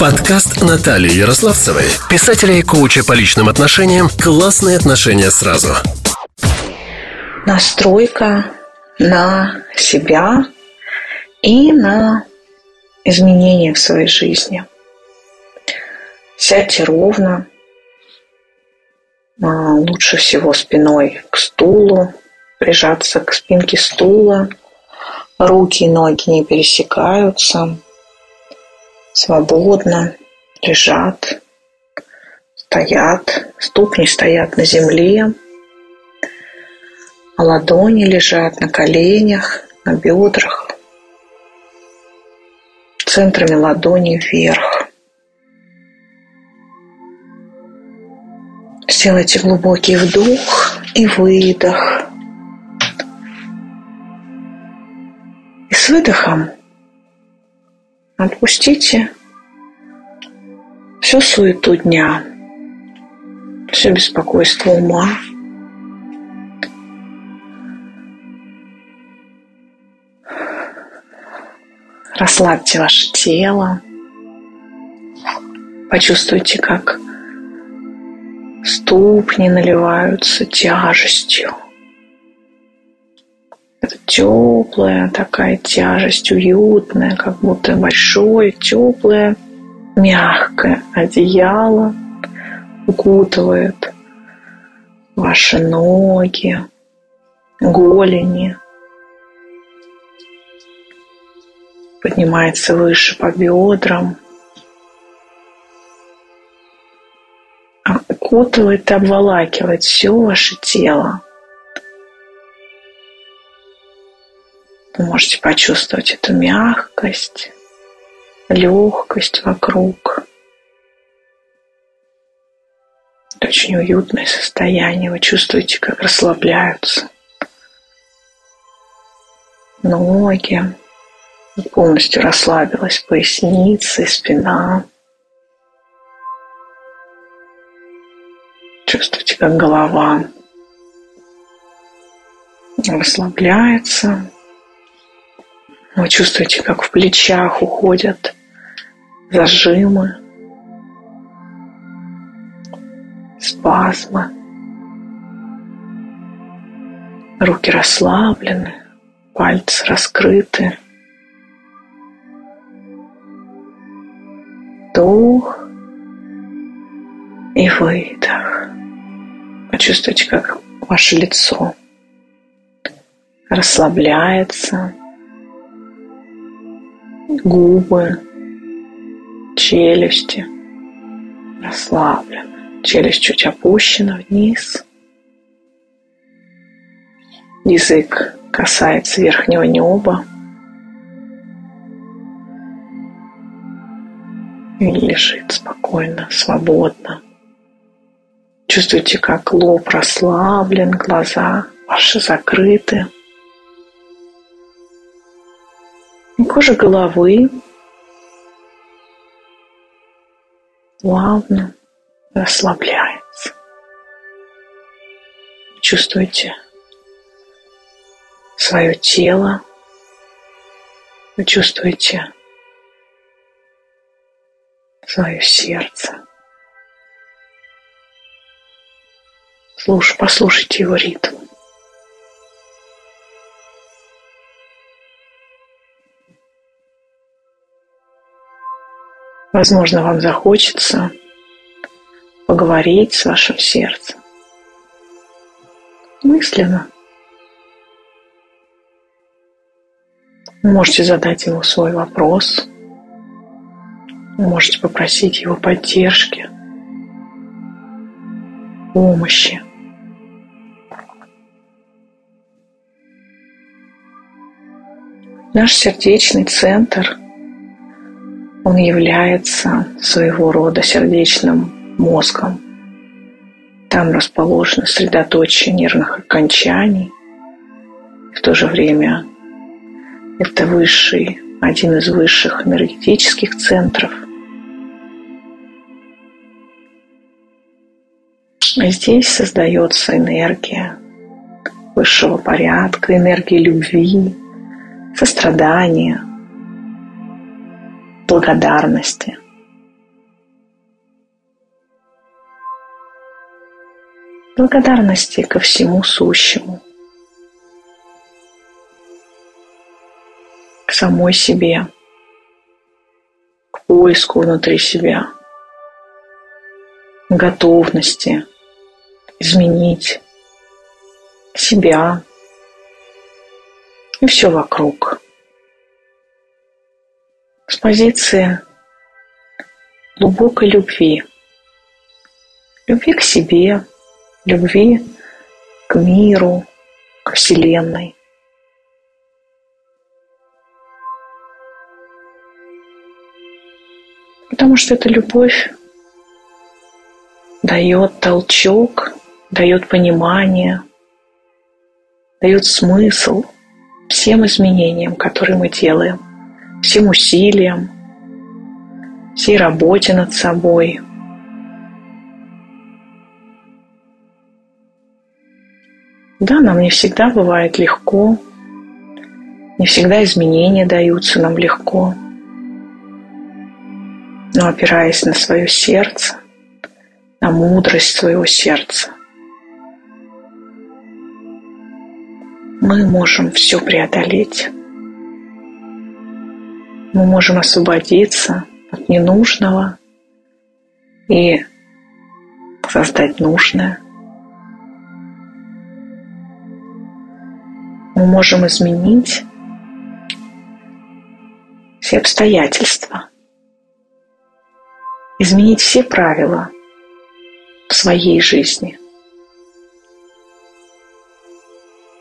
Подкаст Натальи Ярославцевой, писателя и коуча по личным отношениям. «Классные отношения сразу». Настройка на себя и на изменения в своей жизни. Сядьте ровно, а, лучше всего спиной к стулу, прижаться к спинке стула, руки и ноги не пересекаются, свободно лежат, стоят, ступни стоят на земле, а ладони лежат на коленях, на бедрах, центрами ладони вверх. Сделайте глубокий вдох и выдох. И с выдохом отпустите всю суету дня, все беспокойство ума. Расслабьте ваше тело. Почувствуйте, как Ступни наливаются тяжестью. Теплая такая тяжесть, уютная, как будто большое, теплое, мягкое одеяло укутывает ваши ноги, голени. Поднимается выше по бедрам – окутывает и обволакивает все ваше тело. Вы можете почувствовать эту мягкость, легкость вокруг. Это очень уютное состояние. Вы чувствуете, как расслабляются ноги. Полностью расслабилась поясница и спина. Чувствуйте, как голова расслабляется. Вы чувствуете, как в плечах уходят зажимы, спазмы. Руки расслаблены, пальцы раскрыты. Вдох и выдох. Почувствуйте, как ваше лицо расслабляется, губы, челюсти расслаблены, челюсть чуть опущена вниз. Язык касается верхнего неба. И лежит спокойно, свободно. Чувствуете, как лоб расслаблен, глаза ваши закрыты. Кожа головы плавно расслабляется. Чувствуете свое тело. Вы чувствуете свое сердце. Слушай, послушайте его ритм. Возможно, вам захочется поговорить с вашим сердцем. Мысленно. Вы можете задать ему свой вопрос. Вы можете попросить его поддержки, помощи. Наш сердечный центр, он является своего рода сердечным мозгом. Там расположено средоточие нервных окончаний. В то же время это высший, один из высших энергетических центров. Здесь создается энергия высшего порядка, энергия любви, сострадания, благодарности. Благодарности ко всему сущему, к самой себе, к поиску внутри себя, готовности изменить себя. И все вокруг – Позиции глубокой любви. Любви к себе, любви к миру, к Вселенной. Потому что эта любовь дает толчок, дает понимание, дает смысл всем изменениям, которые мы делаем, всем усилиям, всей работе над собой. Да, нам не всегда бывает легко, не всегда изменения даются нам легко. Но опираясь на свое сердце, на мудрость своего сердца, мы можем все преодолеть. Мы можем освободиться от ненужного и создать нужное. Мы можем изменить все обстоятельства, изменить все правила в своей жизни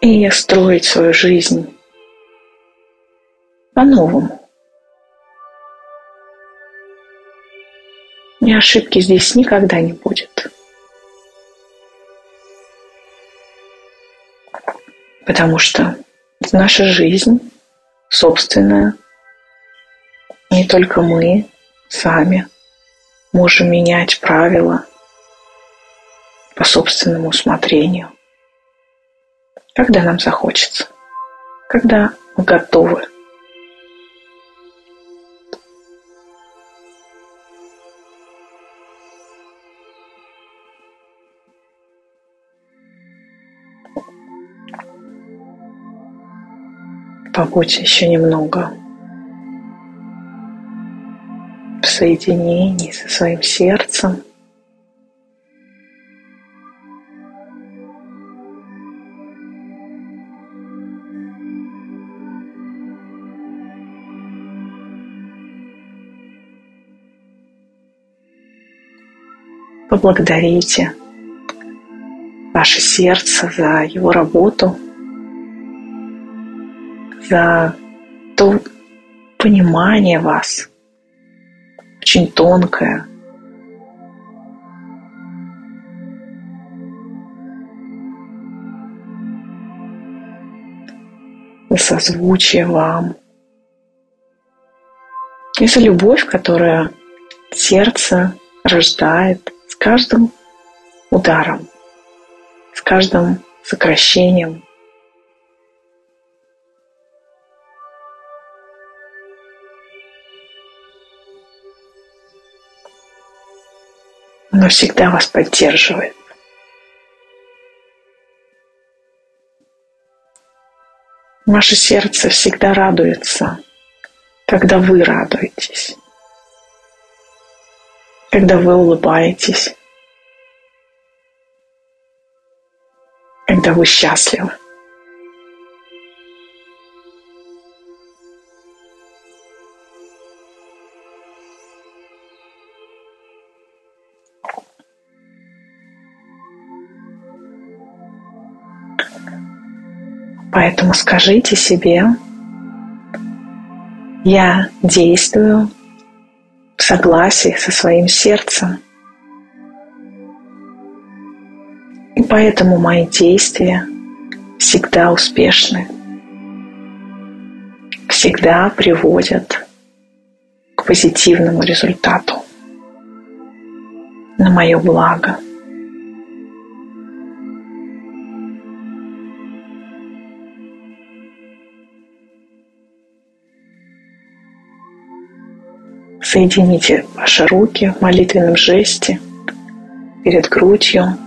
и строить свою жизнь по-новому. И ошибки здесь никогда не будет. Потому что наша жизнь собственная, не только мы сами можем менять правила по собственному усмотрению, когда нам захочется, когда мы готовы побудь еще немного в соединении со своим сердцем. Поблагодарите ваше сердце за его работу – за то понимание вас, очень тонкое. За созвучие вам. И за любовь, которая сердце рождает с каждым ударом, с каждым сокращением Оно всегда вас поддерживает. Ваше сердце всегда радуется, когда вы радуетесь, когда вы улыбаетесь, когда вы счастливы. Поэтому скажите себе, я действую в согласии со своим сердцем. И поэтому мои действия всегда успешны, всегда приводят к позитивному результату на мое благо – Соедините ваши руки в молитвенном жесте перед грудью.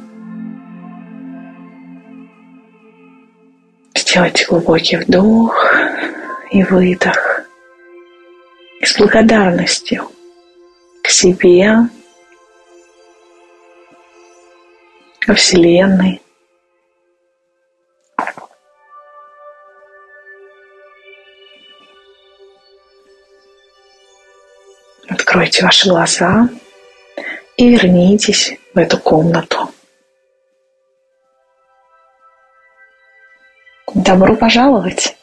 Сделайте глубокий вдох и выдох. И с благодарностью к себе, ко Вселенной, Откройте ваши глаза и вернитесь в эту комнату. Добро пожаловать!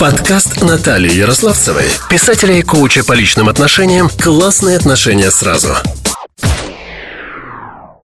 Подкаст Натальи Ярославцевой, писателя и коуча по личным отношениям «Классные отношения сразу».